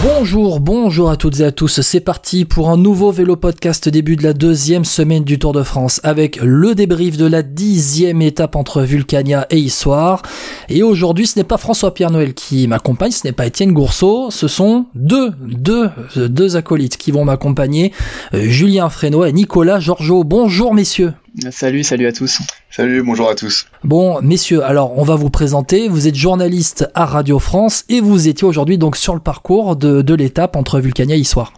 Bonjour, bonjour à toutes et à tous. C'est parti pour un nouveau vélo podcast début de la deuxième semaine du Tour de France avec le débrief de la dixième étape entre Vulcania et Issoire. Et aujourd'hui, ce n'est pas François-Pierre Noël qui m'accompagne, ce n'est pas Étienne Gourceau, ce sont deux, deux, deux acolytes qui vont m'accompagner, euh, Julien Fresneau et Nicolas Georgeot. Bonjour messieurs. Salut, salut à tous. Salut, bonjour à tous. Bon, messieurs, alors on va vous présenter. Vous êtes journaliste à Radio France et vous étiez aujourd'hui donc sur le parcours de, de l'étape entre Vulcania et Issoire.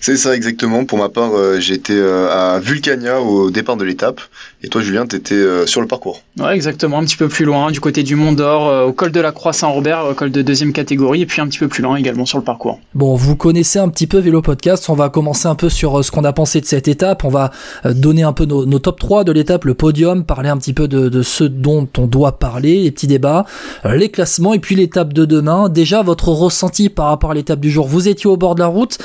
C'est ça exactement. Pour ma part, euh, j'étais euh, à Vulcania au départ de l'étape. Et toi, Julien, t'étais euh, sur le parcours. Ouais, exactement. Un petit peu plus loin, du côté du Mont d'Or, euh, au col de la Croix-Saint-Robert, au col de deuxième catégorie, et puis un petit peu plus loin également sur le parcours. Bon, vous connaissez un petit peu Vélo Podcast. On va commencer un peu sur euh, ce qu'on a pensé de cette étape. On va euh, donner un peu nos, nos top 3 de l'étape, le podium, parler un petit peu de, de ce dont on doit parler, les petits débats, euh, les classements et puis l'étape de demain. Déjà, votre ressenti par rapport à l'étape du jour. Vous étiez au bord de la route.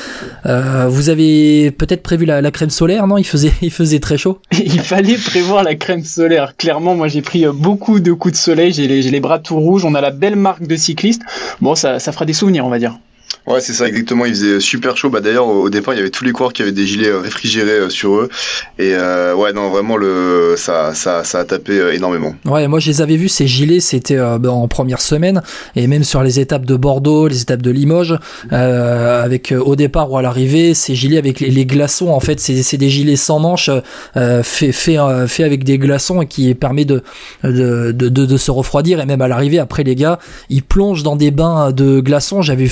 Euh, vous avez peut-être prévu la, la crème solaire, non? Il faisait, il faisait très chaud. Il fallait prévoir la crème solaire. Clairement, moi j'ai pris euh, beaucoup de coups de soleil, j'ai les, bras tout rouges, on a la belle marque de cycliste. Bon, ça fera des souvenirs, on va dire. Ouais, c'est ça exactement. Il faisait super chaud. Bah d'ailleurs, au départ, il y avait tous les coureurs qui avaient des gilets euh, réfrigérés euh, sur eux. Et euh, ouais, non, vraiment le ça ça ça a tapé énormément. Ouais, moi je les avais vus ces gilets, c'était ben, en première semaine et même sur les étapes de Bordeaux, les étapes de Limoges, avec au départ ou à l'arrivée ces gilets avec les, glaçons. En fait, c'est des gilets sans manches, fait fait fait avec des glaçons et qui permet de de, de de se refroidir et même à l'arrivée après les gars, ils plongent dans des bains de glaçons. J'avais vu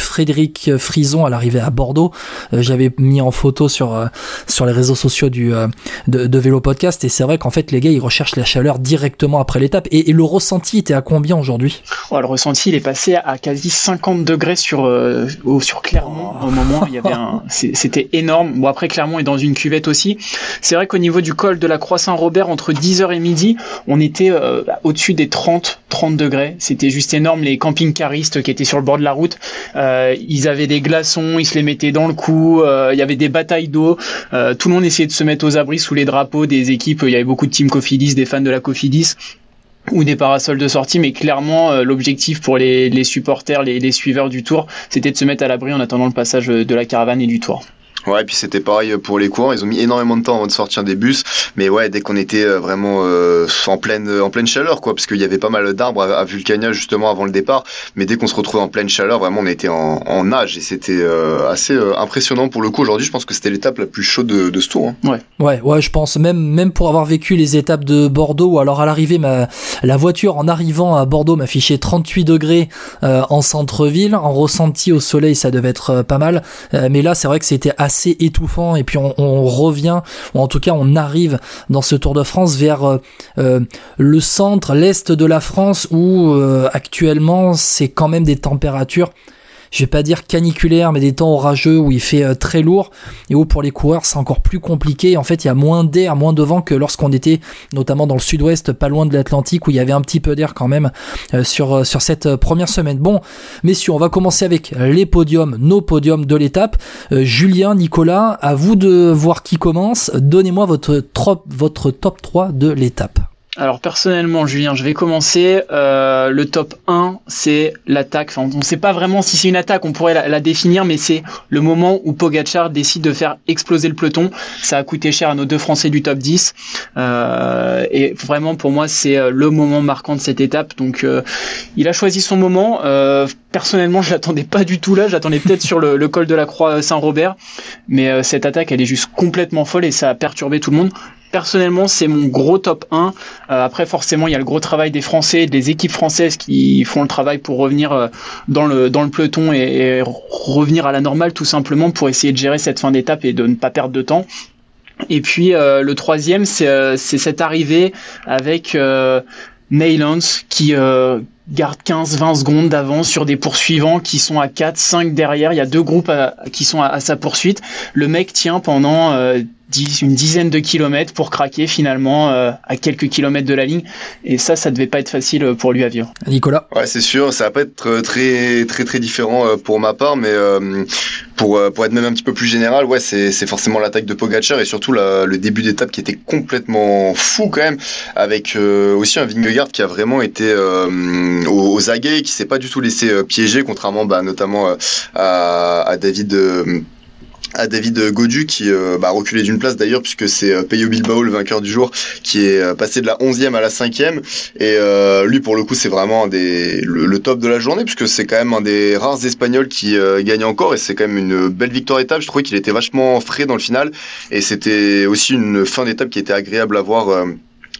Frison à l'arrivée à Bordeaux. Euh, J'avais mis en photo sur euh, sur les réseaux sociaux du euh, de, de Vélo Podcast et c'est vrai qu'en fait les gars ils recherchent la chaleur directement après l'étape et, et le ressenti était à combien aujourd'hui? Oh, le ressenti, il est passé à quasi 50 degrés sur, euh, sur Clermont. Au moment, il y avait un, c'était énorme. Bon, après, Clermont est dans une cuvette aussi. C'est vrai qu'au niveau du col de la Croix-Saint-Robert, entre 10h et midi, on était euh, au-dessus des 30, 30 degrés. C'était juste énorme. Les camping-caristes qui étaient sur le bord de la route, euh, ils avaient des glaçons, ils se les mettaient dans le cou. euh, il y avait des batailles d'eau. Euh, tout le monde essayait de se mettre aux abris sous les drapeaux des équipes. Il y avait beaucoup de team Cofidis, des fans de la Cofidis ou des parasols de sortie, mais clairement euh, l'objectif pour les, supporters, les, les suiveurs du tour, c'était de se mettre à l'abri en attendant le passage de la caravane et du tour. Ouais, et puis c'était pareil pour les coureurs. Ils ont mis énormément de temps avant de sortir des bus. Mais ouais, dès qu'on était euh, vraiment euh, en pleine en pleine chaleur, quoi, parce qu'il y avait pas mal d'arbres à, à Vulcania justement avant le départ. Mais dès qu'on se retrouvait en pleine chaleur, vraiment, on était en, en nage et c'était euh, assez euh, impressionnant pour le coup. Aujourd'hui, je pense que c'était l'étape la plus chaude de, ce tour. hein. Ouais, ouais, je pense même même pour avoir vécu les étapes de Bordeaux ou alors à l'arrivée ma la voiture en arrivant à Bordeaux m'affichait 38 degrés euh, en centre-ville, en ressenti au soleil ça devait être euh, pas mal, Euh, mais là c'est vrai que c'était assez étouffant et puis on, revient ou en tout cas on arrive dans ce Tour de France vers euh, euh, le centre, l'est de la France où euh, actuellement c'est quand même des températures je vais pas dire caniculaires, mais des temps orageux où il fait euh, très lourd et où pour les coureurs c'est encore plus compliqué. En fait, il y a moins d'air, moins de vent que lorsqu'on était notamment dans le sud-ouest, pas loin de l'Atlantique, où il y avait un petit peu d'air quand même euh, sur, euh, sur cette première semaine. Bon, messieurs, on va commencer avec les podiums, nos podiums de l'étape. Julien, Nicolas, à vous de voir qui commence. Donnez-moi votre, votre top 3 de l'étape. Alors personnellement, Julien, je vais commencer. Euh, le top 1, c'est l'attaque. On ne sait pas vraiment si c'est une attaque, on pourrait la, définir, mais c'est le moment où Pogachar décide de faire exploser le peloton. Ça a coûté cher à nos deux Français du top 10. Euh, et vraiment, pour moi, c'est euh, le moment marquant de cette étape. Donc, euh, il a choisi son moment. Personnellement, je l'attendais pas du tout là. J'attendais peut-être sur le, le col de la Croix Saint-Robert. Mais cette attaque, elle est juste complètement folle et ça a perturbé tout le monde. Personnellement, c'est mon gros top 1. Euh, après, forcément, il y a le gros travail des Français, des équipes françaises qui font le travail pour revenir euh, dans le dans le peloton et, revenir à la normale, tout simplement pour essayer de gérer cette fin d'étape et de ne pas perdre de temps. Et puis euh, le troisième, c'est euh, cette arrivée avec euh, qui euh, garde 15-20 secondes d'avance sur des poursuivants qui sont à 4-5 derrière. Il y a deux groupes qui sont à, à sa poursuite. Le mec tient pendant euh, une dizaine de kilomètres pour craquer finalement à quelques kilomètres de la ligne. Et ça, ça devait pas être facile pour lui à vivre. Nicolas? Ouais, c'est sûr, ça va pas être très très très différent pour ma part, mais pour pour être même un petit peu plus général, ouais, c'est c'est forcément l'attaque de Pogacar et surtout le début d'étape qui était complètement fou quand même, avec aussi un Vingegaard qui a vraiment été aux, aux aguets, qui s'est pas du tout laissé piéger, contrairement bah, notamment à, à David à David Godu qui euh, bah, reculé d'une place d'ailleurs puisque c'est euh, Bilbao le vainqueur du jour qui est euh, passé de la 11e à la 5e et euh, lui pour le coup c'est vraiment des, le, top de la journée puisque c'est quand même un des rares espagnols qui gagne encore et c'est quand même une belle victoire d'étape. Je trouvais qu'il était vachement frais dans le final et c'était aussi une fin d'étape qui était agréable à voir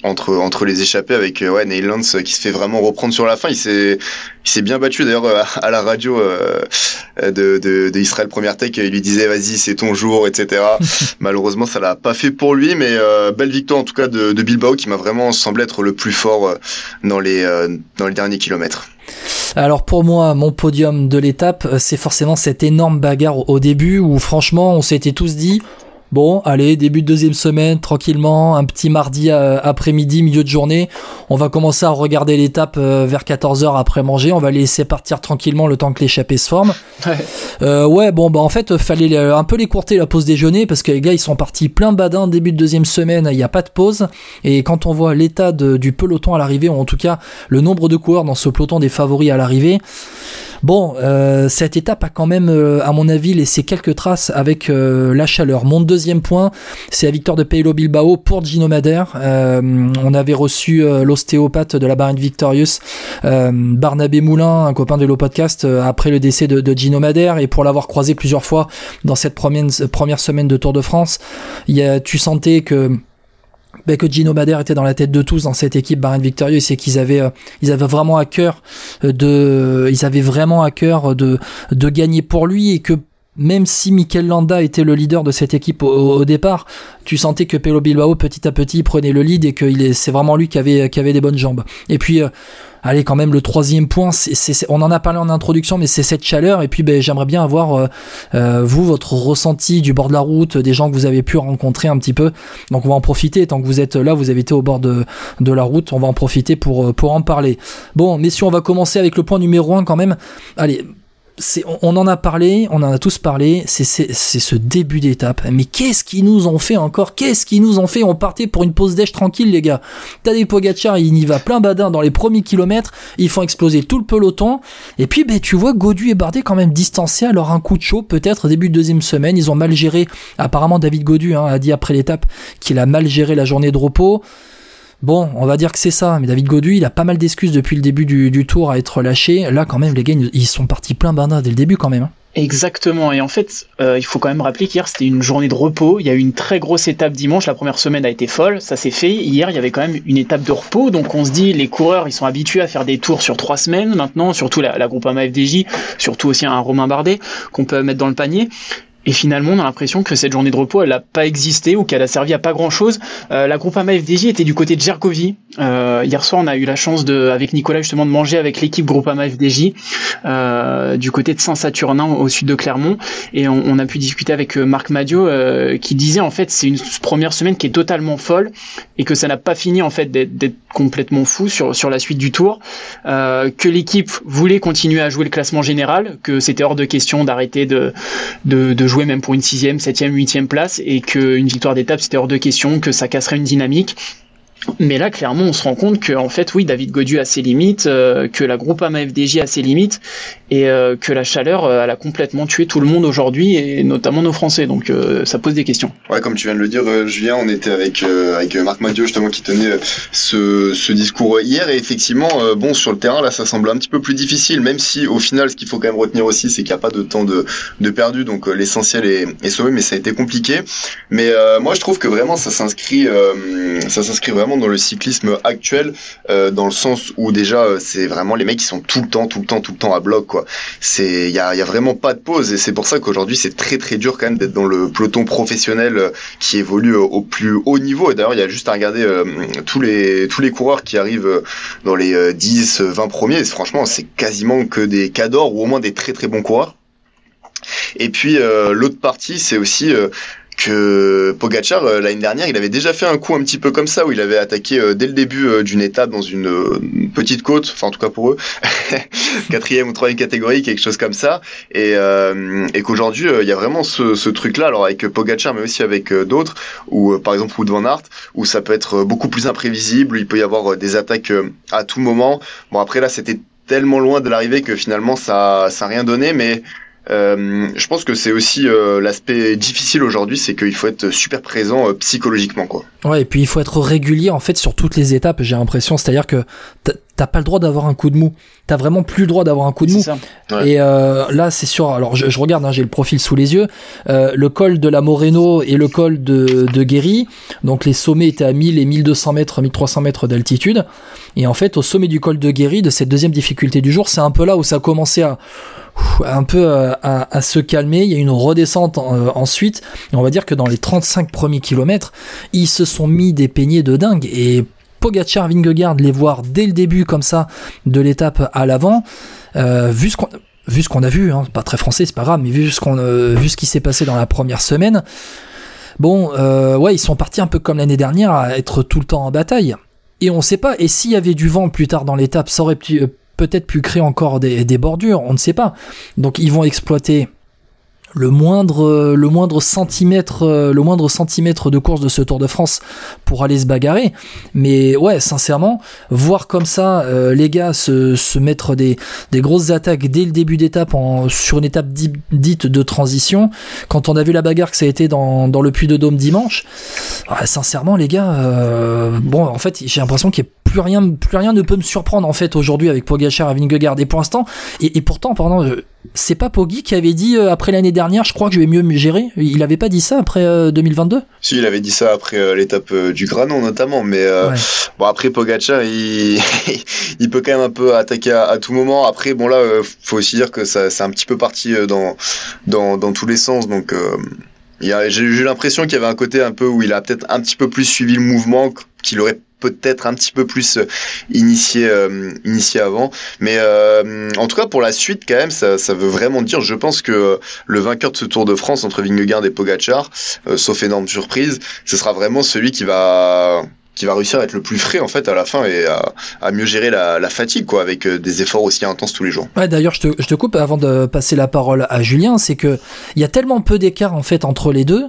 entre entre les échappés avec euh, ouais Neil Lance qui se fait vraiment reprendre sur la fin. Il s'est il s'est bien battu d'ailleurs euh, à la radio euh, de, de, de, Israël Première Tech il lui disait vas-y c'est ton jour etc malheureusement ça l'a pas fait pour lui mais belle victoire en tout cas de, de Bilbao qui m'a vraiment semblé être le plus fort dans les dans les derniers kilomètres. Alors pour moi, mon podium de l'étape, c'est forcément cette énorme bagarre au début où franchement, on s'était tous dit, Bon, allez, début de deuxième semaine, tranquillement, un petit mardi euh, après-midi, milieu de journée. On va commencer à regarder l'étape euh, vers 14h après manger. On va laisser partir tranquillement le temps que l'échappée se forme. Ouais. Euh, ouais, bon, bah en fait, fallait un peu les courter la pause déjeuner parce que les gars, ils sont partis plein badin début de deuxième semaine. Il n'y a pas de pause. Et quand on voit l'état du peloton à l'arrivée, ou en tout cas le nombre de coureurs dans ce peloton des favoris à l'arrivée, Bon, euh, cette étape a quand même, euh, à mon avis, laissé quelques traces avec euh, la chaleur. Mon deuxième point, c'est la victoire de Peilo Bilbao pour Gino Madère. on avait reçu l'ostéopathe de la Barine Victorious, Barnabé Moulin, un copain de l'eau podcast, après le décès de, de, Gino et pour l'avoir croisé plusieurs fois dans cette première, première semaine de Tour de France, tu sentais que ben, que Gino Bader était dans la tête de tous dans cette équipe Bahrain Victorieux, c'est qu'ils avaient euh, ils avaient vraiment à cœur de ils avaient vraiment à cœur de de gagner pour lui et que même si Mikel Landa était le leader de cette équipe au, départ, tu sentais que Pelo Bilbao petit à petit prenait le lead et que c'est vraiment lui qui avait, des bonnes jambes. Et puis, euh, allez, quand même, le troisième point, c'est, on en a parlé en introduction, mais c'est cette chaleur. Et puis, ben, j'aimerais bien avoir, euh, euh, vous, votre ressenti du bord de la route, des gens que vous avez pu rencontrer un petit peu. Donc, on va en profiter. Tant que vous êtes là, vous avez été au bord de, la route, on va en profiter pour, pour en parler. Bon, messieurs, on va commencer avec le point numéro un quand même. Allez, on, en a parlé, on en a tous parlé, c'est ce début d'étape. Mais qu'est-ce qu'ils nous ont fait encore? Qu'est-ce qu'ils nous ont fait? On partait pour une pause d'èche tranquille, les gars. Tadej Pogacar, il y va plein badin dans les premiers kilomètres, ils font exploser tout le peloton. Et puis, ben, tu vois, Godu et Bardet quand même distancés, alors un coup de chaud, peut-être début de deuxième semaine. Ils ont mal géré, apparemment David Godu hein, a dit après l'étape qu'il a mal géré la journée de repos. Bon, on va dire que c'est ça, mais David Godu, il a pas mal d'excuses depuis le début du, tour à être lâché. Là, quand même, les gars, ils sont partis plein bandin dès le début, quand même. Hein. Exactement. Et en fait, euh, il faut quand même rappeler qu'hier c'était une journée de repos. Il y a eu une très grosse étape dimanche. La première semaine a été folle. Ça s'est fait. Hier, il y avait quand même une étape de repos. Donc on se dit, les coureurs, ils sont habitués à faire des tours sur trois semaines maintenant. Surtout la, la Groupama FDJ, surtout aussi un Romain Bardet qu'on peut mettre dans le panier. Et finalement, on a l'impression que cette journée de repos, elle n'a pas existé ou qu'elle a servi à pas grand-chose. Euh, la Groupama FDJ était du côté de Gergovie. Euh, hier soir, on a eu la chance de, avec Nicolas justement, de manger avec l'équipe Groupama FDJ euh, du côté de Saint-Saturnin au sud de Clermont. Et on, on a pu discuter avec euh, Marc Madio euh, qui disait en fait c'est une première semaine qui est totalement folle et que ça n'a pas fini en fait d'être complètement fou sur sur la suite du tour. Euh, que l'équipe voulait continuer à jouer le classement général, que c'était hors de question d'arrêter de, de, de jouer même pour une sixième, septième, huitième place et qu'une victoire d'étape c'était hors de question, que ça casserait une dynamique. Mais là, clairement, on se rend compte que, en fait, oui, David Godu a ses limites, euh, que la groupe AMA FDJ a ses limites, et euh, que la chaleur, euh, elle a complètement tué tout le monde aujourd'hui, et notamment nos Français. Donc, ça pose des questions. Ouais, comme tu viens de le dire, Julien, on était avec avec Marc Madio justement qui tenait ce, ce discours hier, et effectivement, bon, sur le terrain, là, ça semble un petit peu plus difficile, même si, au final, ce qu'il faut quand même retenir aussi, c'est qu'il n'y a pas de temps de, de perdu, donc l'essentiel est, est sauvé, mais ça a été compliqué. Mais moi, je trouve que vraiment, ça s'inscrit, ça s'inscrit vraiment dans le cyclisme actuel, euh, dans le sens où déjà euh, c'est vraiment les mecs qui sont tout le temps, tout le temps, tout le temps à bloc quoi. C'est il y a, vraiment pas de pause et c'est pour ça qu'aujourd'hui c'est très très dur quand même d'être dans le peloton professionnel euh, qui évolue au plus haut niveau. Et d'ailleurs il y a juste à regarder tous les tous les coureurs qui arrivent dans les 10, 20 premiers. franchement c'est quasiment que des cadors ou au moins des très très bons coureurs. Et puis l'autre partie c'est aussi que Pogachar euh, l'année dernière, il avait déjà fait un coup un petit peu comme ça où il avait attaqué euh, dès le début euh, d'une étape dans une, petite côte, enfin en tout cas pour eux, quatrième ou troisième catégorie, quelque chose comme ça, et, et qu'aujourd'hui il y a vraiment ce, ce truc-là, alors avec Pogachar mais aussi avec d'autres, ou par exemple Wood van Aert, où ça peut être beaucoup plus imprévisible, il peut y avoir des attaques à tout moment. Bon après là c'était tellement loin de l'arrivée que finalement ça ça a rien donné, mais euh, je pense que c'est aussi euh, l'aspect difficile aujourd'hui, c'est qu'il faut être super présent euh, psychologiquement, quoi. Ouais, et puis il faut être régulier en fait sur toutes les étapes. J'ai l'impression, c'est-à-dire que t'as pas le droit d'avoir un coup de mou. T'as vraiment plus le droit d'avoir un coup de mou. Et là, c'est sûr. Alors, je, regarde, hein, j'ai le profil sous les yeux. le col de la Moreno et le col de, de Guéry. Donc, les sommets étaient à 1000 et 1200 mètres, 1300 mètres d'altitude. Et en fait, au sommet du col de Guéry, de cette deuxième difficulté du jour, c'est un peu là où ça a commencé à un peu euh, à, se calmer. Il y a une redescente euh, ensuite. on va dire que dans les 35 premiers kilomètres, ils se sont mis des peignets de dingue. Et Pogacar, Vingegaard, les voir dès le début comme ça de l'étape à l'avant, euh, vu ce qu'on vu ce qu'on a vu, hein, pas très français, c'est pas grave, mais vu ce qu'on vu ce qui s'est passé dans la première semaine, bon, ouais, ils sont partis un peu comme l'année dernière à être tout le temps en bataille. Et on sait pas. Et s'il y avait du vent plus tard dans l'étape, ça aurait pu, peut-être pu créer encore des, des bordures, on ne sait pas. Donc ils vont exploiter le moindre le moindre centimètre le moindre centimètre de course de ce Tour de France pour aller se bagarrer. Mais ouais sincèrement voir comme ça euh, les gars se, se mettre des, des grosses attaques dès le début d'étape sur une étape dite de transition quand on a vu la bagarre que ça a été dans, dans le puits de Dôme dimanche sincèrement les gars euh, bon en fait j'ai l'impression qu'il y a plus rien plus rien ne peut me surprendre en fait aujourd'hui avec Pogacar et Vingegaard. Et pour l'instant et, et pourtant pendant c'est pas Poggi qui avait dit euh, après l'année dernière, je crois que je vais mieux me gérer. Il avait pas dit ça après 2022 euh, Si, il avait dit ça après euh, l'étape du Granon notamment, mais bon après Pogacar, il, il peut quand même un peu attaquer à, tout moment. Après, bon là, faut aussi dire que ça, c'est un petit peu parti dans, dans, dans tous les sens, donc. J'ai eu l'impression qu'il y avait un côté un peu où il a peut-être un petit peu plus suivi le mouvement qu'il aurait peut-être un petit peu plus euh, initié, euh, initié avant. Mais euh, en tout cas, pour la suite, quand même, ça, ça, veut vraiment dire, je pense que le vainqueur de ce Tour de France entre Vingegaard et Pogacar, sauf énorme surprise, ce sera vraiment celui qui va qui va réussir à être le plus frais en fait à la fin et à, mieux gérer la, fatigue quoi avec des efforts aussi intenses tous les jours. Ouais d'ailleurs je te, je te coupe avant de passer la parole à Julien c'est que il y a tellement peu d'écart en fait entre les deux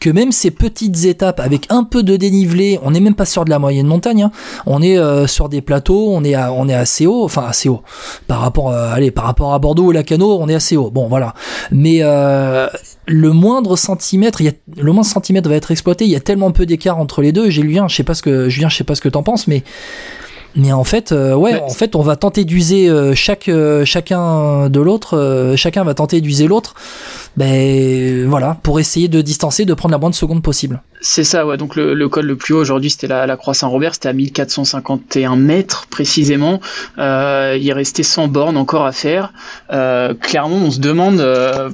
que même ces petites étapes avec un peu de dénivelé, on n'est même pas sur de la moyenne montagne, hein. on est euh, sur des plateaux, on est on est assez haut, enfin assez haut par rapport, à, allez, par rapport à Bordeaux ou Lacano, on est assez haut. Bon voilà, mais euh, le moindre centimètre, y le moindre centimètre va être exploité. Il y a tellement peu d'écart entre les deux. Julien, je sais pas ce que Julien, je sais pas ce que t'en penses, mais mais en fait, euh, ouais, en fait, on va tenter d'user chaque chacun de l'autre. chacun va tenter d'user l'autre ben voilà, pour essayer de distancer, de prendre la moindre seconde possible. C'est ça, ouais. Donc le, col le plus haut aujourd'hui, c'était la, la Croix Saint-Robert, c'était à 1451 mètres précisément. Euh, il restait 100 bornes encore à faire. Euh, clairement, on se demande. Euh,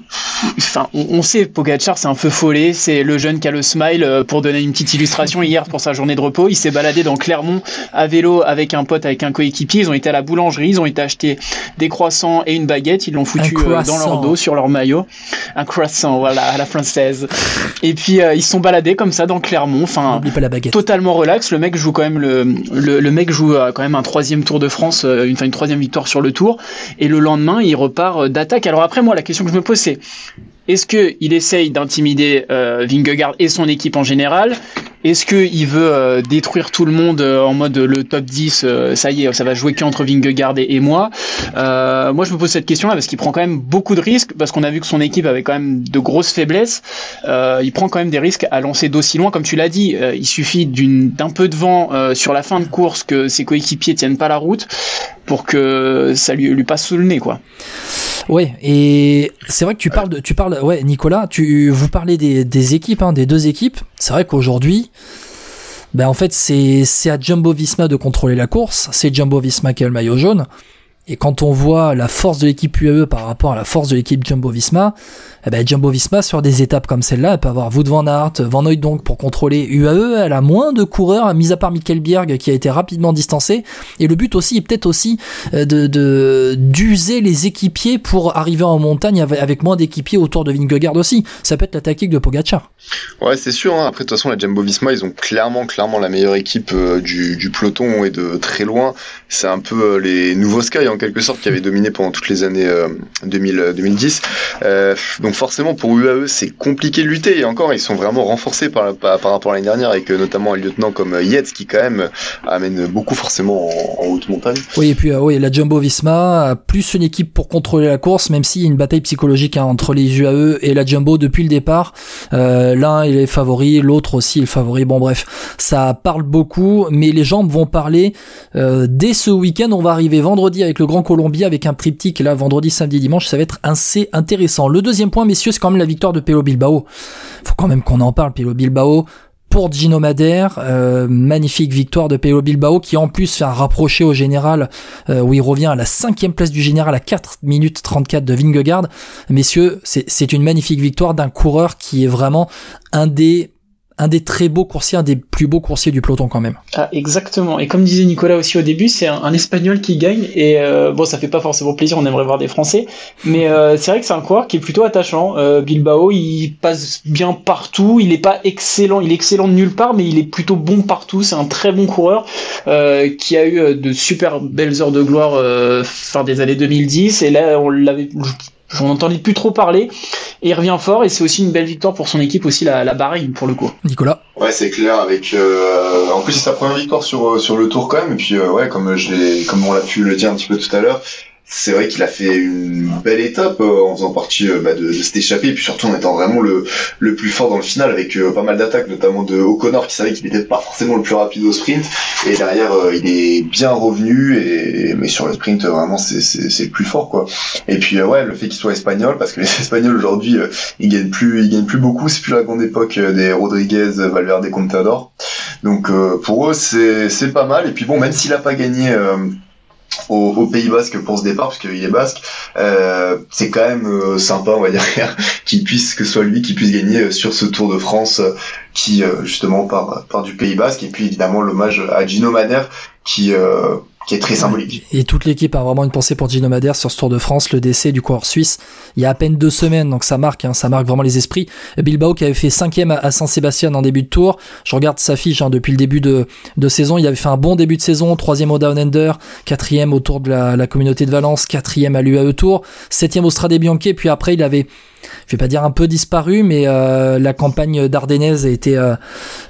enfin, on, sait, Pogachar, c'est un feu follet, c'est le jeune qui a le smile. Euh, pour donner une petite illustration, hier pour sa journée de repos, il s'est baladé dans Clermont à vélo avec un pote, avec un coéquipier. Ils ont été à la boulangerie, ils ont été acheter des croissants et une baguette. Ils l'ont foutu euh, dans leur dos sur leur maillot un croissant, voilà, à la française. Et puis euh, ils sont baladés comme ça dans Clermont, enfin totalement relax. Le mec joue quand même le le, mec joue euh, quand même un troisième Tour de France, euh, une, une troisième victoire sur le Tour. Et le lendemain, il repart d'attaque. Alors après, moi, la question que je me pose, c'est est-ce qu'il essaye d'intimider euh, Vingegaard et son équipe en général? Est-ce qu'il veut euh, détruire tout le monde euh, en mode le top 10, ça y est, ça va jouer qu'entre Vingegaard et, et moi? Moi, je me pose cette question-là parce qu'il prend quand même beaucoup de risques, parce qu'on a vu que son équipe avait quand même de grosses faiblesses. il prend quand même des risques à lancer d'aussi loin, comme tu l'as dit. il suffit d'un peu de vent sur la fin de course que ses coéquipiers tiennent pas la route pour que ça lui, lui passe sous le nez, quoi. Ouais, et c'est vrai que tu parles de, tu parles, ouais, Nicolas, tu, vous parlez des, des équipes, hein, des deux équipes. C'est vrai qu'aujourd'hui, ben en fait, c'est, c'est à Jumbo Visma de contrôler la course. C'est Jumbo Visma qui a le maillot jaune. Et quand on voit la force de l'équipe UAE par rapport à la force de l'équipe Jumbo Visma, eh ben, Jumbo Visma sur des étapes comme celle-là, elle peut avoir Wout van Aert, Van donc pour contrôler UAE, elle a moins de coureurs, mis à part Mikkel Bjerg qui a été rapidement distancé. Et le but aussi est peut-être aussi euh, de d'user les équipiers pour arriver en montagne avec, moins d'équipiers autour de Vingegaard aussi. Ça peut être la tactique de Pogacar. Ouais, c'est sûr. Hein. Après, de toute façon, la Jumbo Visma, ils ont clairement, clairement la meilleure équipe euh, du, peloton et de très loin. C'est un peu euh, les nouveaux Sky en quelque sorte qui avaient dominé pendant toutes les années 2000, 2010. donc forcément, pour UAE, c'est compliqué de lutter. Et encore, ils sont vraiment renforcés par, par, rapport à l'année dernière avec notamment un lieutenant comme Yates qui quand même amène beaucoup forcément en, haute montagne. Oui, et puis oui, la Jumbo Visma plus une équipe pour contrôler la course, même s'il y a une bataille psychologique hein, entre les UAE et la Jumbo depuis le départ. Euh, L'un il est favori, l'autre aussi est le favori. Bon bref, ça parle beaucoup, mais les gens vont parler euh, dès ce week-end. On va arriver vendredi avec le Grand Colombie avec un triptyque là vendredi, samedi, dimanche. Ça va être assez intéressant. Le deuxième point, messieurs, c'est quand même la victoire de Pelo Bilbao. Faut quand même qu'on en parle. Pelo Bilbao, pour Gino Madère, euh, magnifique victoire de Pelo Bilbao qui en plus fait un rapproché au général euh, où il revient à la cinquième place du général à 4 minutes 34 de Vingegaard. Messieurs, c'est une magnifique victoire d'un coureur qui est vraiment un des un des très beaux coursiers, un des plus beaux coursiers du peloton quand même. Ah, exactement. Et comme disait Nicolas aussi au début, c'est un, Espagnol qui gagne. Et euh, bon, ça fait pas forcément plaisir, on aimerait voir des Français. Mais euh, c'est vrai que c'est un coureur qui est plutôt attachant. Euh, Bilbao, il passe bien partout. Il est pas excellent, il est excellent de nulle part, mais il est plutôt bon partout. C'est un très bon coureur qui a eu de super belles heures de gloire fin des années 2010. Et là, on l'avait J'en entendais plus trop parler. Et il revient fort et c'est aussi une belle victoire pour son équipe aussi la, la Bahreïn pour le coup. Nicolas. Ouais c'est clair avec euh, en plus c'est sa première victoire sur sur le tour quand même et puis euh, ouais comme je comme on l'a pu le dire un petit peu tout à l'heure c'est vrai qu'il a fait une belle étape euh, en faisant partie euh, bah, de, de échappé et puis surtout en étant vraiment le, le plus fort dans le final avec euh, pas mal d'attaques notamment de O'Connor qui savait qu'il n'était pas forcément le plus rapide au sprint. Et derrière il est bien revenu et mais sur le sprint vraiment c'est c'est le plus fort quoi. Et puis ouais le fait qu'il soit espagnol parce que les espagnols aujourd'hui ils gagnent plus ils gagnent plus beaucoup. C'est plus la grande époque des Rodriguez Valverde Contador. Donc pour eux c'est c'est pas mal. Et puis bon même s'il a pas gagné au, Pays Basque pour ce départ, parce qu'il est basque, euh, c'est quand même euh, sympa, on va dire, qu'il puisse, que ce soit lui qui puisse gagner euh, sur ce Tour de France qui, justement, part, part du Pays Basque. Et puis, évidemment, l'hommage à Gino Madère, qui, qui est très symbolique. Et toute l'équipe a vraiment une pensée pour Gino Madère sur ce Tour de France, le décès du coureur suisse, il y a à peine deux semaines, donc ça marque, hein, ça marque vraiment les esprits. Bilbao qui avait fait cinquième à Saint-Sébastien en début de tour, je regarde sa fiche hein, depuis le début de, de saison, il avait fait un bon début de saison, troisième au Down Under, quatrième au Tour de la, la communauté de Valence, quatrième à l'UAE Tour, septième au Strade Bianche, puis après il avait je vais pas dire un peu disparu, mais euh, la campagne d'Ardennaise a été euh,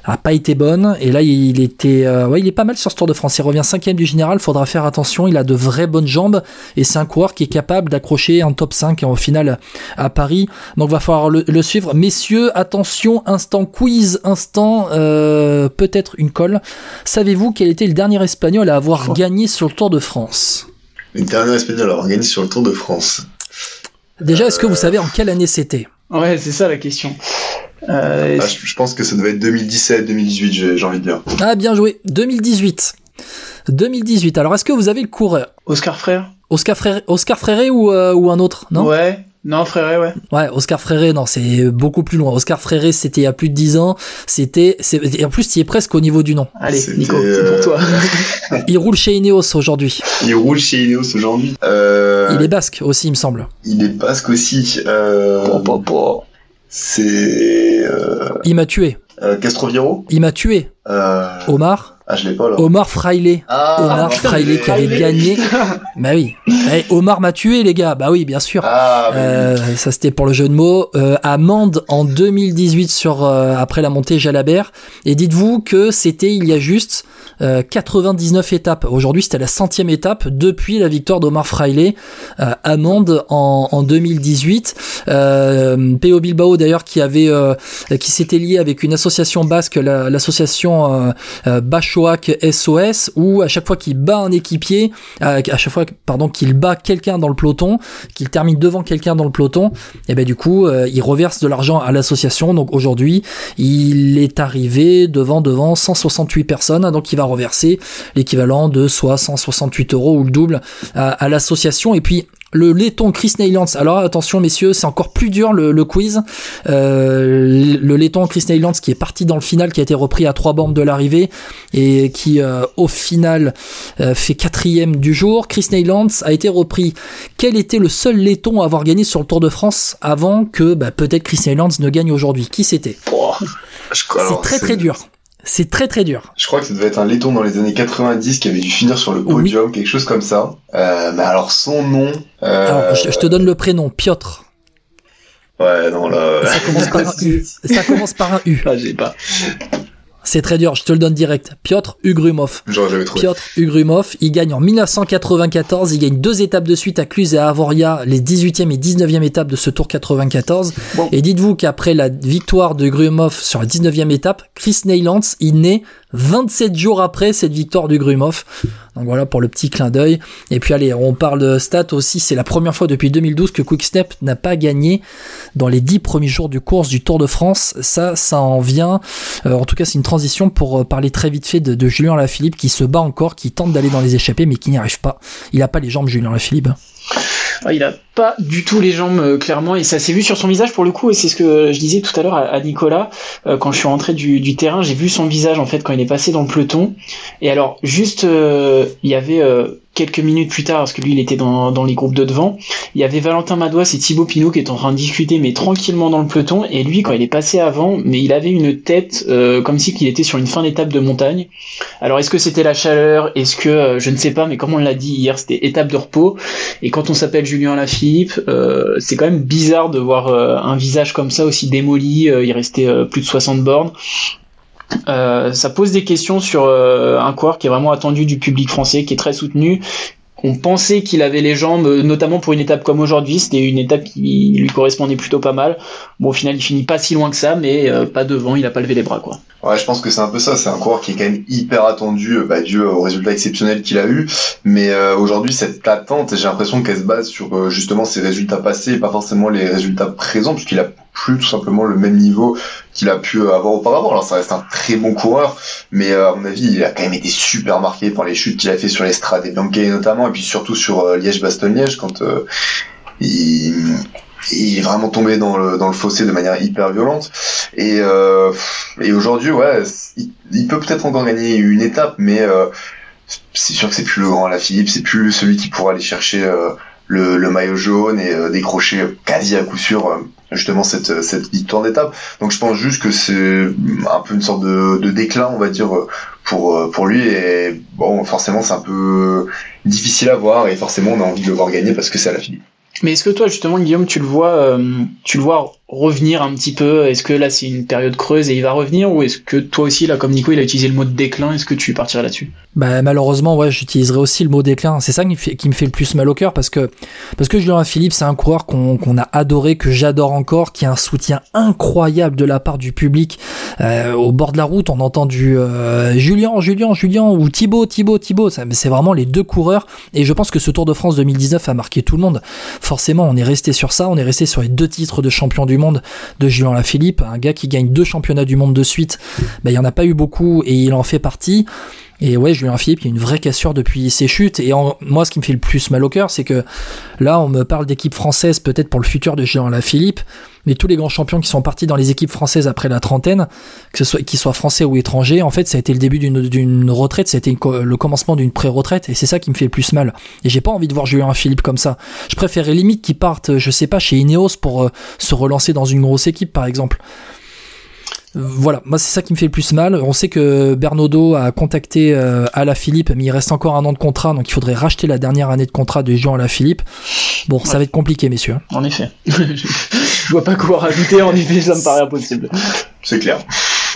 a pas été bonne. Et là, il était, euh, ouais, il est pas mal sur ce Tour de France. Il revient cinquième du général. Faudra faire attention. Il a de vraies bonnes jambes et c'est un coureur qui est capable d'accrocher un top 5 au final à Paris. Donc va falloir le, le suivre, messieurs. Attention, instant quiz, instant peut-être une colle. Savez-vous quel était le dernier espagnol à avoir gagné sur le Tour de France? Le dernier espagnol à avoir gagné sur le Tour de France. Déjà, est-ce que vous savez en quelle année c'était? Ouais, c'est ça la question. Euh, ah, je pense que ça devait être 2017, 2018, j'ai envie de dire. Ah, bien joué. 2018. 2018. Alors, est-ce que vous avez le coureur? Oscar Frère Oscar Frère, Oscar Fréré ou, euh, ou un autre? Non? Ouais. Non, Fréré, ouais. Ouais, Oscar Fréré, non, c'est beaucoup plus loin. Oscar Fréré, c'était il y a plus de 10 ans. C'était, en plus, tu es presque au niveau du nom. Allez, Nico, c'est pour toi. il roule chez Ineos aujourd'hui. Il roule chez Ineos aujourd'hui. Euh... Il est basque aussi, il me semble. Il est basque aussi. Euh... C'est. Euh... Il m'a tué. Euh, Castroviro Il m'a tué. Euh... Omar ah, je l'ai pas là. Omar Fraile. Ah, Omar Fraile qui avait gagné. bah oui. Eh, Omar m'a tué, les gars. Bah oui, bien sûr. Ah, euh, ça, c'était pour le jeu de mots. Euh, Amende en 2018 sur euh, après la montée Jalabert. Et dites-vous que c'était il y a juste 99 euh, étapes. Aujourd'hui, c'était la centième étape depuis la victoire d'Omar Fraile euh, Amende en, en 2018. Euh, Peo Bilbao d'ailleurs qui avait euh, qui s'était lié avec une association basque, l'association la, SOS, où à chaque fois qu'il bat un équipier, à chaque fois pardon qu'il bat quelqu'un dans le peloton, qu'il termine devant quelqu'un dans le peloton, et eh ben du coup il reverse de l'argent à l'association. Donc aujourd'hui, il est arrivé devant devant 168 personnes, donc il va reverser l'équivalent de soit 168 euros ou le double à, l'association. Et puis le laiton Chris Neylands. Alors attention messieurs, c'est encore plus dur le, quiz. Euh, le laiton Chris Neylands qui est parti dans le final, qui a été repris à trois bornes de l'arrivée et qui euh, au final euh, fait quatrième du jour. Chris Neylands a été repris. Quel était le seul laiton à avoir gagné sur le Tour de France avant que bah, peut-être Chris Neylands ne gagne aujourd'hui? Qui c'était? C'est très très dur. C'est très très dur. Je crois que ça devait être un laiton dans les années 90 qui avait dû finir sur le podium, quelque chose comme ça. Euh, mais alors son nom. Euh... Alors, je, te donne le prénom, Piotr. Ouais, non là. Ça commence par un U. Ça commence par un U. Ah, j'ai pas. C'est très dur, je te le donne direct. Piotr Ugrumov. Piotr Ugrumov, il gagne en 1994, il gagne deux étapes de suite à Cluse et à Avoria, les 18e et 19e étapes de ce Tour 94. Et dites-vous qu'après la victoire de Grumov sur la 19e étape, Chris Neylands, il naît 27 jours après cette victoire du Grumov. Donc voilà pour le petit clin d'œil. Et puis allez, on parle de stats aussi. C'est la première fois depuis 2012 que Quickstep n'a pas gagné dans les 10 premiers jours du course du Tour de France. Ça, ça en vient. Euh, en tout cas, c'est une transition pour euh, parler très vite fait de, de Julien Lafilippe qui se bat encore, qui tente d'aller dans les échappées mais qui n'y arrive pas. Il a pas les jambes, Julien Lafilippe. Ah, il a pas du tout les jambes euh, clairement et ça s'est vu sur son visage pour le coup et c'est ce que je disais tout à l'heure à, Nicolas euh, quand je suis rentré du, terrain j'ai vu son visage en fait quand il est passé dans le peloton. Et alors juste euh, il y avait quelques minutes plus tard, parce que lui il était dans, dans les groupes de devant, il y avait Valentin Madouas et Thibaut Pinot qui étaient en train de discuter mais tranquillement dans le peloton et lui quand il est passé avant, mais il avait une tête euh, comme si qu'il était sur une fin d'étape de montagne. Alors est-ce que c'était la chaleur, est-ce que euh, je ne sais pas, mais comme on l'a dit hier, c'était étape de repos et quand on s'appelle Julien Lafilippe, euh, c'est quand même bizarre de voir euh, un visage comme ça aussi démoli, il restait plus de 60 bornes. Euh, ça pose des questions sur euh, un coureur qui est vraiment attendu du public français, qui est très soutenu. On pensait qu'il avait les jambes, notamment pour une étape comme aujourd'hui. C'était une étape qui lui correspondait plutôt pas mal. Bon, au final, il finit pas si loin que ça, mais euh, pas devant. Il a pas levé les bras, quoi. Ouais, je pense que c'est un peu ça. C'est un coureur qui est quand même hyper attendu, bah, dû au résultat exceptionnel qu'il a eu. Mais aujourd'hui, cette attente, j'ai l'impression qu'elle se base sur justement ses résultats passés et pas forcément les résultats présents, puisqu'il a plus tout simplement le même niveau qu'il a pu avoir auparavant. Alors ça reste un très bon coureur, mais euh, à mon avis, il a quand même été super marqué par les chutes qu'il a fait sur l'estrade et Bianche notamment, et puis surtout sur euh, Liège-Bastogne-Liège quand euh, il, il, est vraiment tombé dans le, dans le fossé de manière hyper violente. Et, et aujourd'hui, ouais, il, peut peut-être encore gagner une étape, mais c'est sûr que c'est plus le grand la Philippe, c'est plus celui qui pourra aller chercher le, maillot jaune et décrocher quasi à coup sûr justement cette, cette victoire d'étape. Donc je pense juste que c'est un peu une sorte de, déclin, on va dire, pour, pour lui. Et bon, forcément, c'est un peu difficile à voir et forcément, on a envie de le voir gagner parce que c'est à la fin. Mais est-ce que toi, justement, Guillaume, tu le vois, euh, tu le vois revenir un petit peu Est-ce que là, c'est une période creuse et il va revenir Ou est-ce que toi aussi, là, comme Nico, il a utilisé le mot de déclin, est-ce que tu partirais là-dessus? Bah, malheureusement, ouais, j'utiliserai aussi le mot déclin. C'est ça qui me, fait, le plus mal au cœur parce que, parce que Julien Philippe, c'est un coureur qu'on qu'on a adoré, que j'adore encore, qui a un soutien incroyable de la part du public. Euh, au bord de la route, on entend du euh, Julien, Julien, Julien ou Thibaut, Thibaut, Thibaut. C'est vraiment les deux coureurs. Et je pense que ce Tour de France 2019 a marqué tout le monde. Forcément, on est resté sur ça. On est resté sur les deux titres de champion du monde de Julien Lafilippe, un gars qui gagne deux championnats du monde de suite. Ben, il y en a pas eu beaucoup et il en fait partie. Et ouais, Julien Philippe, il y a une vraie cassure depuis ses chutes. Et moi, ce qui me fait le plus mal au cœur, c'est que là, on me parle d'équipe française, peut-être pour le futur de Julien Philippe, mais tous les grands champions qui sont partis dans les équipes françaises après la trentaine, que ce soit qu'ils soient français ou étrangers, en fait, ça a été le début d'une retraite, ça a été le commencement d'une pré-retraite, et c'est ça qui me fait le plus mal. Et j'ai pas envie de voir Julien Philippe comme ça. Je préférerais limite qu'il parte, je sais pas, chez Ineos pour euh, se relancer dans une grosse équipe, par exemple. Voilà, moi c'est ça qui me fait le plus mal. On sait que Bernardo a contacté euh, Ala Philippe, mais il reste encore un an de contrat, donc il faudrait racheter la dernière année de contrat de Jean Ala Philippe. Bon, ça va être compliqué, messieurs. En effet. Je vois pas quoi rajouter, en effet, ça me paraît impossible. C'est clair.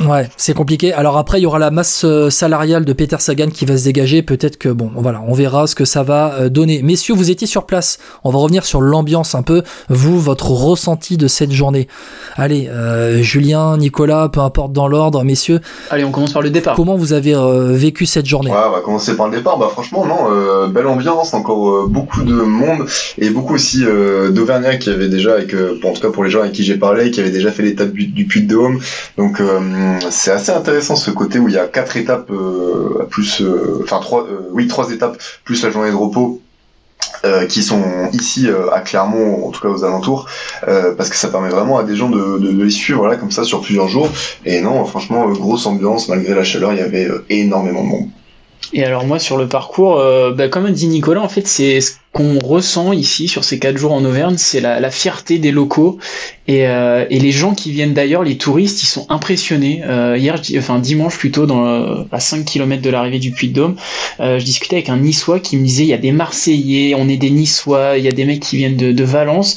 Ouais, c'est compliqué. Alors après, il y aura la masse euh, salariale de Peter Sagan qui va se dégager. Peut-être que bon, voilà, on verra ce que ça va euh, donner. Messieurs, vous étiez sur place. On va revenir sur l'ambiance un peu. Vous, votre ressenti de cette journée. Allez, euh, Julien, Nicolas, peu importe dans l'ordre, messieurs. Allez, on commence par le départ. Comment vous avez vécu cette journée? Ouais, on va commencer par le départ. Bah franchement, non, belle ambiance, encore beaucoup de monde et beaucoup aussi d'Auvergnats qui avaient déjà, avec, en tout cas pour les gens avec qui j'ai parlé, qui avaient déjà fait l'étape du, du Puy de Dôme. Donc c'est assez intéressant ce côté où il y a quatre étapes euh, plus, euh, enfin trois, euh, oui trois étapes plus la journée de repos qui sont ici à Clermont, en tout cas aux alentours, parce que ça permet vraiment à des gens de, de, les suivre voilà, comme ça sur plusieurs jours. Et non, franchement, grosse ambiance, malgré la chaleur, il y avait énormément de monde. Et alors moi sur le parcours, euh, bah, comme dit Nicolas, en fait c'est ce qu'on ressent ici sur ces quatre jours en Auvergne, c'est la, la, fierté des locaux et, euh, et les gens qui viennent d'ailleurs, les touristes, ils sont impressionnés. Euh, hier, enfin dimanche plutôt, dans, à 5 km de l'arrivée du Puy-de-Dôme, je discutais avec un Niçois qui me disait il y a des Marseillais, on est des Niçois, il y a des mecs qui viennent de, de Valence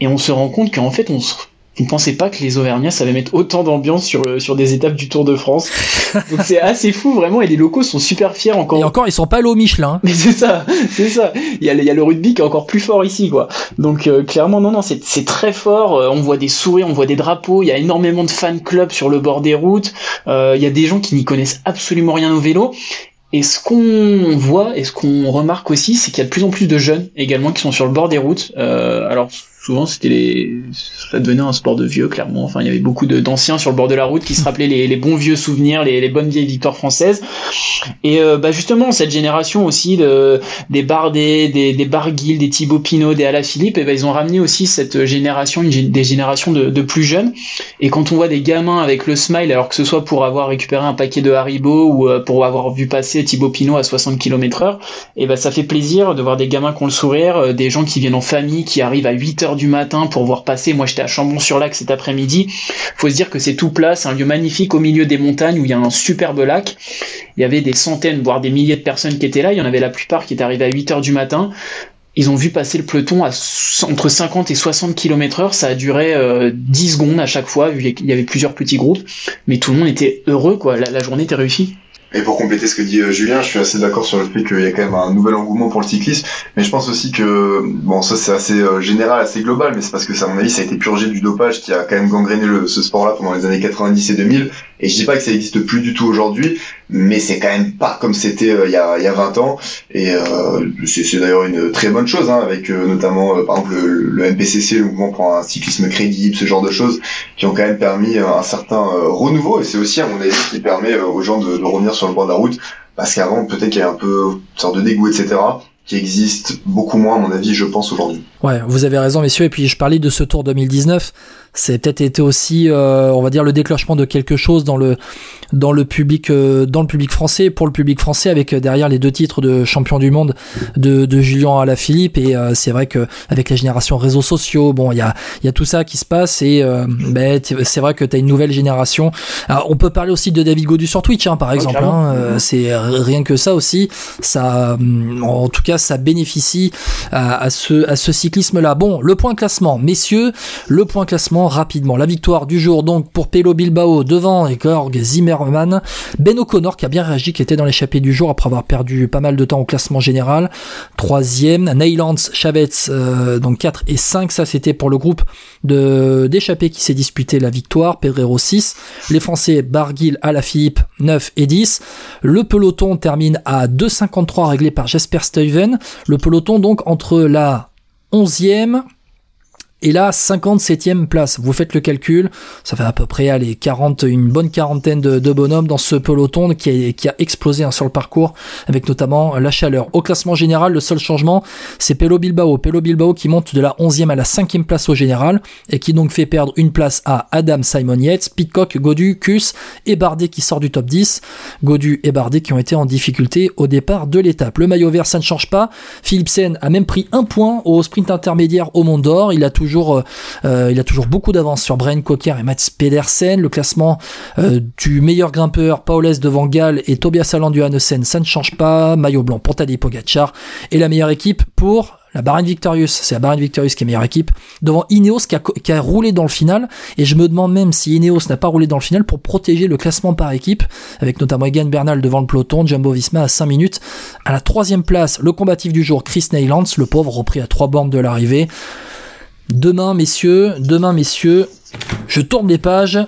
et on se rend compte qu'en fait on se vous ne pensez pas que les Auvergnats savaient mettre autant d'ambiance sur, sur des étapes du Tour de France. Donc c'est assez fou vraiment et les locaux sont super fiers encore. Et encore ils sont pas allés au Michelin. Mais c'est ça, c'est ça. Il y, a, il y a le rugby qui est encore plus fort ici quoi. Donc euh, clairement non non c'est, c'est très fort. Euh, on voit des sourires, on voit des drapeaux. Il y a énormément de fan clubs sur le bord des routes. Euh, il y a des gens qui n'y connaissent absolument rien au vélo et ce qu'on voit et ce qu'on remarque aussi, c'est qu'il y a de plus en plus de jeunes également qui sont sur le bord des routes. Euh, alors souvent c'était les ça devenait un sport de vieux clairement. Enfin il y avait beaucoup d'anciens sur le bord de la route qui se rappelaient les, les bons vieux souvenirs les, les, bonnes vieilles victoires françaises. Et euh, bah justement cette génération aussi de des Bardet des des Barguil des Thibaut Pinot des Alaphilippe et ben ils ont ramené aussi cette génération des générations de, de, plus jeunes. Et quand on voit des gamins avec le smile alors que ce soit pour avoir récupéré un paquet de Haribo ou euh, pour avoir vu passer Thibaut Pinot à 60 km heure et ben ça fait plaisir de voir des gamins qui ont le sourire euh, des gens qui viennent en famille qui arrivent à 8 heures du matin pour voir passer. Moi, j'étais à Chambon-sur-Lac cet après-midi. Faut se dire que c'est tout plat, c'est un lieu magnifique au milieu des montagnes où il y a un superbe lac. Il y avait des centaines, voire des milliers de personnes qui étaient là. Il y en avait la plupart qui étaient arrivés à 8 heures du matin. Ils ont vu passer le peloton à entre 50 et 60 km heure. Ça a duré 10 euh, secondes à chaque fois, vu qu'il y avait plusieurs petits groupes. Mais tout le monde était heureux, quoi. La, la journée était réussie. Et pour compléter ce que dit euh, Julien, je suis assez d'accord sur le fait qu'il y a quand même un nouvel engouement pour le cyclisme, mais je pense aussi que, bon, ça c'est assez euh, général, assez global, mais c'est parce que ça, à mon avis, ça a été purgé du dopage qui a quand même gangréné le, ce sport-là pendant les années 90 et 2000, et je dis pas que ça existe plus du tout aujourd'hui, mais c'est quand même pas comme c'était euh, il, y a, y a 20 ans, et euh, c'est d'ailleurs une très bonne chose, hein, avec notamment, par exemple, le, le, MPCC, le mouvement pour un cyclisme crédible, ce genre de choses, qui ont quand même permis un certain renouveau, et c'est aussi, à mon avis, qui permet aux gens de, revenir sur sur le bord de la route, parce qu'avant peut-être qu'il y avait un peu une sorte de dégoût, etc., qui existe beaucoup moins, à mon avis, je pense, aujourd'hui. Ouais, vous avez raison, messieurs, et puis je parlais de ce tour 2019, c'est peut-être été aussi, euh, on va dire, le déclenchement de quelque chose dans le dans le public euh, dans le public français, pour le public français, avec euh, derrière les deux titres de champion du monde de, de Julien Alaphilippe. Et euh, c'est vrai que avec la génération réseaux sociaux, bon, il y a il y a tout ça qui se passe. Et ben, c'est vrai que tu as une nouvelle génération. Alors, on peut parler aussi de David Godu sur Twitch, hein, par exemple. Hein, c'est rien que ça aussi. Ça, en tout cas, ça bénéficie à, à ce à ce Bon, le point classement, messieurs, le point classement rapidement. La victoire du jour donc pour Pelo Bilbao devant Georg Zimmermann. Ben O'Connor qui a bien réagi, qui était dans l'échappée du jour après avoir perdu pas mal de temps au classement général. Troisième, Neylands, Chavez, euh, donc 4 et 5. Ça c'était pour le groupe de d'échappée qui s'est disputé la victoire. Pedrero 6. Les Français Barguil, Alaphilippe 9 et 10. Le peloton termine à 2,53 réglé par Jesper Stuyven. Le peloton donc entre la 11e et là, 57e place. Vous faites le calcul, ça fait à peu près allez, 40, une bonne quarantaine de, bonhommes dans ce peloton qui a, qui a explosé hein, sur le parcours, avec notamment la chaleur. Au classement général, le seul changement, c'est Pelo Bilbao. Pelo Bilbao qui monte de la 11e à la 5e place au général, et qui donc fait perdre une place à Adam Simon Yates, Pitcock, Godu, Kus et Bardet qui sort du top 10. Godu et Bardet qui ont été en difficulté au départ de l'étape. Le maillot vert, ça ne change pas. Philipsen a même pris un point au sprint intermédiaire au Mont d'Or. Il a toujours euh, euh, il a toujours beaucoup d'avance sur Brian Cocker et Mats Pedersen. Le classement euh, du meilleur grimpeur, Paulès devant Gall et Tobias Allan Johannessen, ça ne change pas. Maillot blanc pour Tadej Pogacar. Et la meilleure équipe pour la Bahrain Victorious, c'est la Bahrain Victorious qui est meilleure équipe, devant Ineos qui a, qui a, roulé dans le final, et je me demande même si Ineos n'a pas roulé dans le final pour protéger le classement par équipe, avec notamment Egan Bernal devant le peloton, Jumbo Visma à 5 minutes. À la troisième place, le combatif du jour, Chris Neylands, le pauvre repris à 3 bornes de l'arrivée. Demain, messieurs, demain, messieurs, je tourne les pages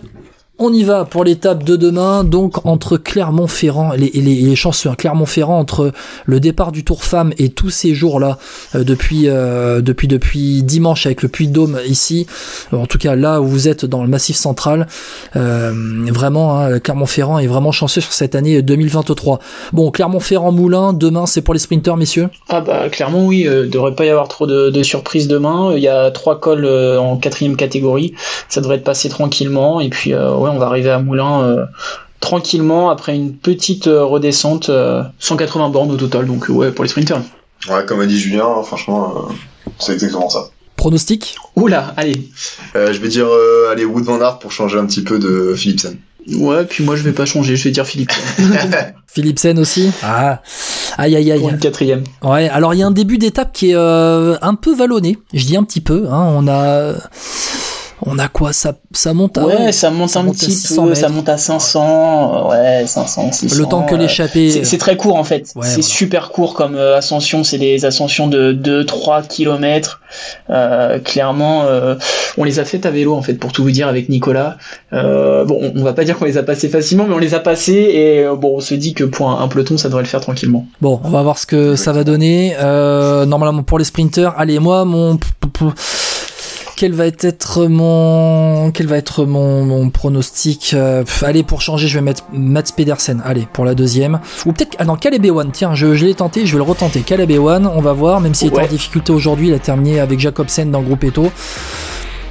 On y va pour l'étape de demain, donc entre Clermont-Ferrand, les, les, les chanceux, hein, Clermont-Ferrand, entre le départ du Tour Femme et tous ces jours-là, euh, depuis, euh, depuis, depuis dimanche avec le Puy Dôme ici, en tout cas là où vous êtes dans le Massif Central, euh, vraiment, hein, Clermont-Ferrand est vraiment chanceux sur cette année 2023. Bon, Clermont-Ferrand-Moulin, demain c'est pour les sprinters, messieurs? Ah bah clairement oui, euh, devrait pas y avoir trop de, de surprises demain. Il y a trois cols euh, en quatrième catégorie, ça devrait être passé tranquillement et puis euh, ouais, on va arriver à Moulin euh, tranquillement après une petite euh, redescente, euh, 180 bornes au total, donc euh, ouais pour les sprinters. Ouais, comme a dit Julien, hein, franchement, euh, c'est exactement ça. Pronostic? Oula, allez. Euh, je vais dire, euh, allez, Wood Van Aert pour changer un petit peu de Philipsen. Ouais, puis moi je vais pas changer, je vais dire Philippe Philipsen aussi? Ah, aïe aïe aïe. pour une quatrième. Ouais, alors il y a un début d'étape qui est euh, un peu vallonné. Je dis un petit peu. Hein, on a, on a quoi Ça, ça monte à Ouais, ça monte ça un monte petit 600 peu, ça monte à 500, euh, ouais, 500, 600. le temps que l'échappée. C'est très court en fait. Ouais, c'est super court comme euh, ascension. C'est des ascensions de 2-3 kilomètres. Euh, clairement, euh, on les a faites à vélo en fait, pour tout vous dire avec Nicolas. Euh, bon, on, on va pas dire qu'on les a passées facilement, mais on les a passées et euh, bon, on se dit que pour un, un peloton, ça devrait le faire tranquillement. Bon, on va voir ce que ça va donner. Euh, normalement pour les sprinters, allez moi mon quel va être mon quel va être mon, mon pronostic Euh, pff, Allez pour changer, je vais mettre Mats Pedersen. Allez pour la deuxième ou peut-être ah non Caleb Ewan. Tiens, je, je l'ai tenté, je vais le retenter. Caleb Ewan, on va voir. Même s'il était Ouais. en difficulté aujourd'hui, il a terminé avec Jacobsen dans le groupe Eto.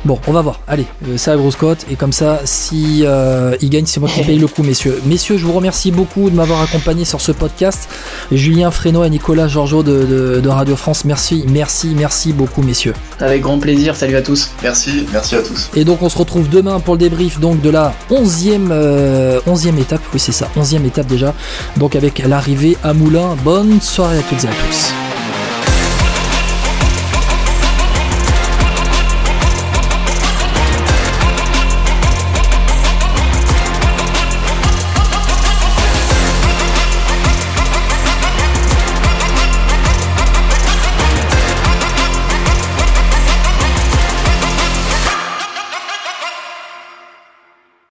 Bon, on va voir. Allez, euh, c'est la grosse cote. Et comme ça, si euh, il gagne, c'est moi qui paye le coup, messieurs. Messieurs, je vous remercie beaucoup de m'avoir accompagné sur ce podcast. Julien Fresno et Nicolas Georgeot de, de- de Radio France, merci, merci, merci beaucoup, messieurs. Avec grand plaisir. Salut à tous. Merci, merci à tous. Et donc, on se retrouve demain pour le débrief donc de la 11e, euh, 11e étape. Oui, c'est ça, 11e étape déjà. Donc, avec l'arrivée à Moulins. Bonne soirée à toutes et à tous.